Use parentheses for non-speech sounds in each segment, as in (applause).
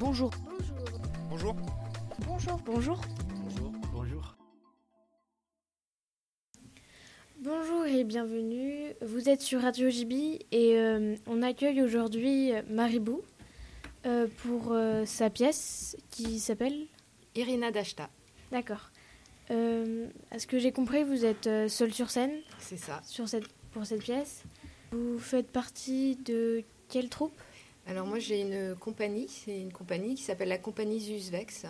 Bonjour. Bonjour. Bonjour, bonjour. Bonjour. Bonjour. Bonjour et bienvenue. Vous êtes sur Radio JB et euh, on accueille aujourd'hui Maribou euh, pour euh, sa pièce qui s'appelle Irina Dashta. D'accord. Euh, Est-ce que j'ai compris, vous êtes seule sur scène C'est ça. sur cette, pour cette pièce Vous faites partie de quelle troupe? Alors moi j'ai une compagnie, c'est une compagnie qui s'appelle la compagnie Zusvex.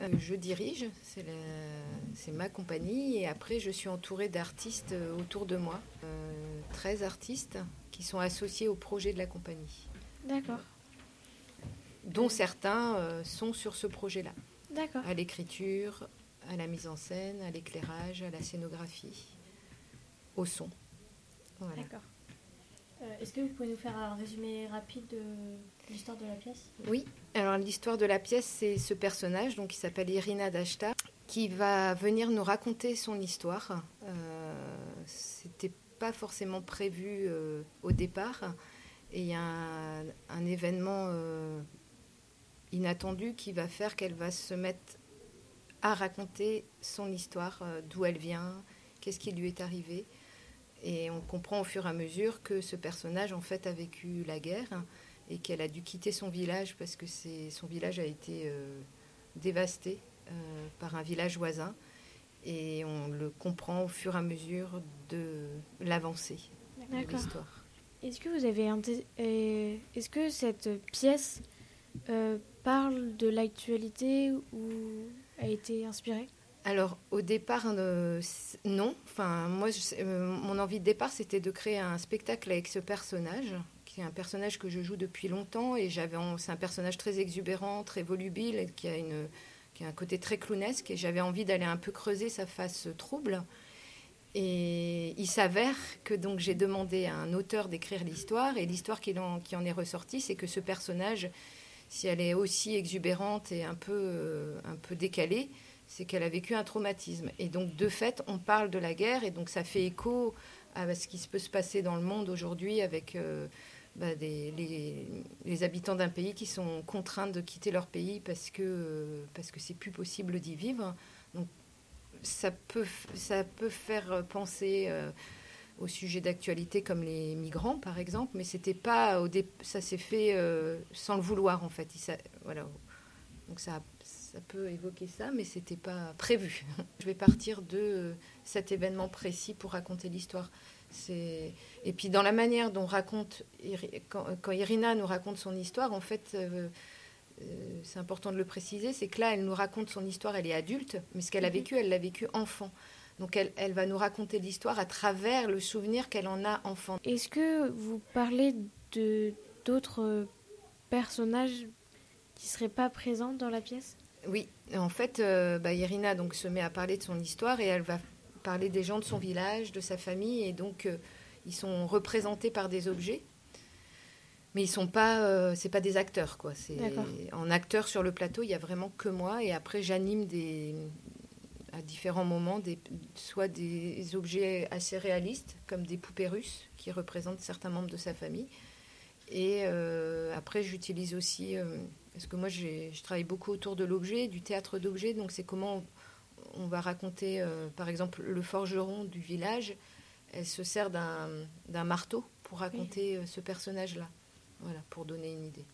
Euh, je dirige, c'est ma compagnie et après je suis entourée d'artistes euh, autour de moi, Euh, 13 artistes qui sont associés au projet de la compagnie, D'accord. dont certains euh, sont sur ce projet-là, D'accord. à l'écriture, à la mise en scène, à l'éclairage, à la scénographie, au son. Voilà. D'accord. Euh, Est-ce que vous pouvez nous faire un résumé rapide de l'histoire de la pièce? Oui, alors l'histoire de la pièce, c'est ce personnage donc, qui s'appelle Irina Dashta, qui va venir nous raconter son histoire. Euh, C'était pas forcément prévu euh, au départ. Et il y a un, événement euh, inattendu qui va faire qu'elle va se mettre à raconter son histoire, d'où elle vient, qu'est-ce qui lui est arrivé. Et on comprend au fur et à mesure que ce personnage, en fait, a vécu la guerre et qu'elle a dû quitter son village parce que son village a été euh, dévasté euh, par un village voisin. Et on le comprend au fur et à mesure de l'avancée de l'histoire. Est-ce que vous avez euh, est-ce que cette pièce euh, parle de l'actualité ou a été inspirée? Alors, au départ, euh, non. Enfin, moi, euh, mon envie de départ, c'était de créer un spectacle avec ce personnage, qui est un personnage que je joue depuis longtemps. Et c'est un personnage très exubérant, très volubile, qui a, une, qui a un côté très clownesque. Et j'avais envie d'aller un peu creuser sa face trouble. Et il s'avère que donc j'ai demandé à un auteur d'écrire l'histoire. Et l'histoire qui en, qui en est ressortie, c'est que ce personnage, si elle est aussi exubérante et un peu, euh, un peu décalée, c'est qu'elle a vécu un traumatisme. Et donc, de fait, on parle de la guerre, et donc ça fait écho à ce qui peut se passer dans le monde aujourd'hui avec euh, bah, les, habitants d'un pays qui sont contraints de quitter leur pays parce que euh, parce que c'est plus possible d'y vivre. Donc, ça peut, ça peut faire penser euh, au sujet d'actualité comme les migrants, par exemple, mais c'était pas au ça s'est fait euh, sans le vouloir, en fait. Voilà. Donc ça, ça peut évoquer ça, mais c'était pas prévu. (laughs) Je vais partir de euh, cet événement précis pour raconter l'histoire. C'est et puis dans la manière dont raconte quand, quand Irina nous raconte son histoire, en fait, euh, euh, c'est important de le préciser, c'est que là, elle nous raconte son histoire. Elle est adulte, mais ce qu'elle a Mhm. vécu, elle l'a vécu enfant. Donc elle, elle va nous raconter l'histoire à travers le souvenir qu'elle en a enfant. Est-ce que vous parlez de d'autres personnages qui seraient pas présents dans la pièce? Oui, en fait, euh, bah, Irina donc, se met à parler de son histoire et elle va parler des gens de son village, de sa famille, et donc euh, ils sont représentés par des objets. Mais ils sont pas, euh, c'est pas des acteurs quoi. C'est en acteur sur le plateau, il y a vraiment que moi, et après j'anime des à différents moments des, soit des objets assez réalistes comme des poupées russes qui représentent certains membres de sa famille, et euh, après j'utilise aussi parce que moi, je travaille beaucoup autour de l'objet, du théâtre d'objets. Donc, c'est comment on, on va raconter, euh, par exemple, le forgeron du village. Elle se sert d'un marteau pour raconter euh, ce personnage-là. Voilà, pour donner une idée.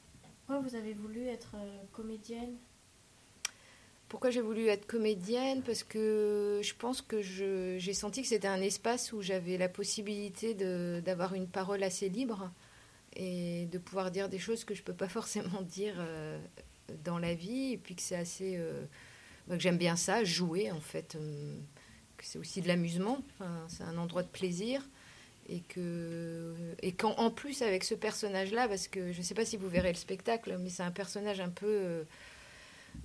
Pourquoi vous avez voulu être euh, comédienne? Pourquoi j'ai voulu être comédienne? Parce que je pense que j'ai senti que c'était un espace où j'avais la possibilité d'avoir une parole assez libre et de pouvoir dire des choses que je ne peux pas (laughs) forcément dire euh, dans la vie. Et puis que c'est assez. euh, bah, que j'aime bien ça, jouer en fait. euh, que c'est aussi de l'amusement. Enfin, c'est un endroit de plaisir. Et que et qu'en en plus avec ce personnage-là, parce que je ne sais pas si vous verrez le spectacle, mais c'est un personnage un peu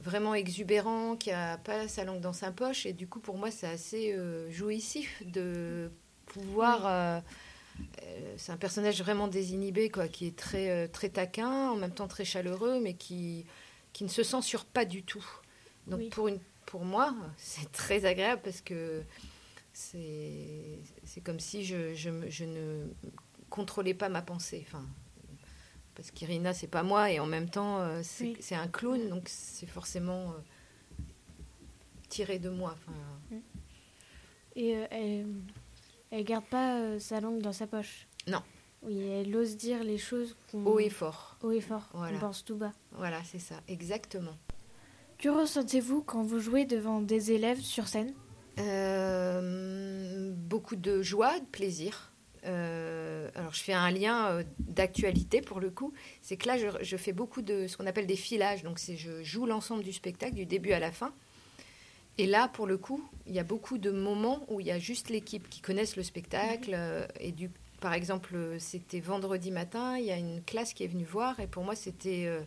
vraiment exubérant, qui a pas sa langue dans sa poche. Et du coup, pour moi, c'est assez jouissif de pouvoir. C'est un personnage vraiment désinhibé, quoi, qui est très, euh, très taquin, en même temps très chaleureux, mais qui, qui ne se censure pas du tout. Donc Oui. pour, une, pour moi, c'est très agréable parce que c'est comme si je, je, ne contrôlais pas ma pensée. Enfin, parce qu'Irina, c'est pas moi, et en même temps, euh, c'est Oui. un clown, donc c'est forcément euh, tiré de moi. Enfin, Et euh, elle, elle garde pas euh, sa langue dans sa poche. Non. Oui, elle ose dire les choses haut et fort. haut et fort, Voilà. qu'on pense tout bas. Voilà, c'est ça, exactement. Que ressentez-vous quand vous jouez devant des élèves sur scène? Euh, beaucoup de joie, de plaisir. Euh, alors, je fais un lien d'actualité pour le coup. C'est que là, je, je fais beaucoup de ce qu'on appelle des filages. Donc, c'est je joue l'ensemble du spectacle du début à la fin. Et là, pour le coup, il y a beaucoup de moments où il y a juste l'équipe qui connaissent le spectacle. euh, et du, par exemple, c'était vendredi matin, il y a une classe qui est venue voir. Et pour moi, c'était euh,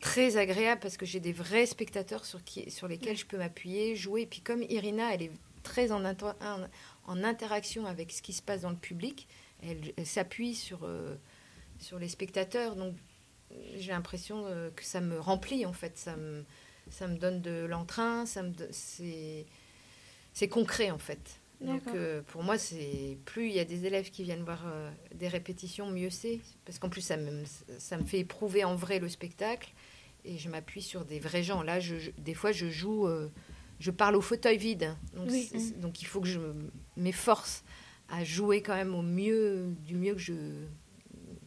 très agréable parce que j'ai des vrais spectateurs sur, qui, sur lesquels je peux m'appuyer, jouer. Et puis, comme Irina, elle est très en, inter- en, en interaction avec ce qui se passe dans le public, elle, s'appuie sur, euh, sur les spectateurs. Donc, j'ai l'impression que ça me remplit, en fait. Ça me donne de l'entrain, ça me c'est concret en fait. Donc euh, pour moi, c'est plus il y a des élèves qui viennent voir euh, des répétitions, mieux c'est. Parce qu'en plus, ça me, ça me fait éprouver en vrai le spectacle et je m'appuie sur des vrais gens. Là, je, je- des fois, je joue, euh, je parle au fauteuil vide. Donc, Oui. c'est- c'est- donc il faut que je m'efforce à jouer quand même au mieux, du mieux que je,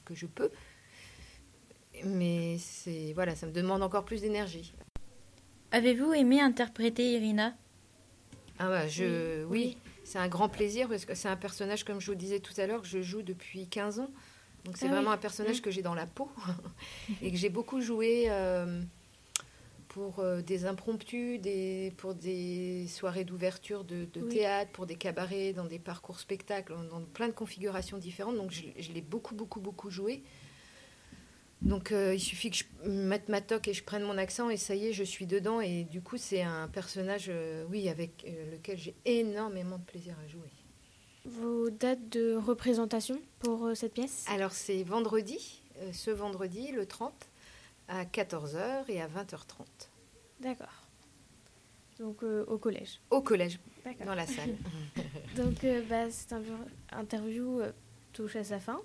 que je peux. Mais c'est voilà, ça me demande encore plus d'énergie. Avez-vous aimé interpréter Irina? Ah ouais, je, oui, Oui, c'est un grand plaisir parce que c'est un personnage, comme je vous disais tout à l'heure, que je joue depuis 15 ans. Donc c'est Ah vraiment oui. un personnage que j'ai dans la peau (laughs) et que j'ai beaucoup joué euh, pour euh, des impromptus, des, pour des soirées d'ouverture de, théâtre, pour des cabarets, dans des parcours spectacles, dans plein de configurations différentes. Donc je, je l'ai beaucoup, beaucoup, beaucoup joué. Donc euh, il suffit que je mette ma toque et je prenne mon accent et ça y est, je suis dedans. Et du coup, c'est un personnage, euh, oui, avec euh, lequel j'ai énormément de plaisir à jouer. Vos dates de représentation pour cette pièce? Alors c'est vendredi, ce vendredi, le 30, à 14h et à 20h30, D'accord. Donc au collège. au collège, dans la salle. (laughs) Donc bah, cette interview touche à sa fin.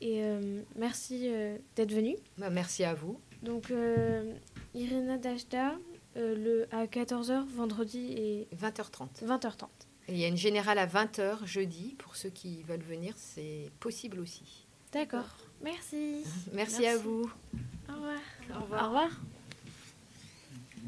Et euh, merci euh, d'être venu. Bah, merci à vous. Donc euh, Irina Dashda, euh, le, à 14h vendredi et 20h30. 20h30. Et il y a une générale à 20h jeudi, pour ceux qui veulent venir, c'est possible aussi. D'accord. Merci. Merci, (laughs) Merci. à vous. Au revoir. Au revoir. Au revoir.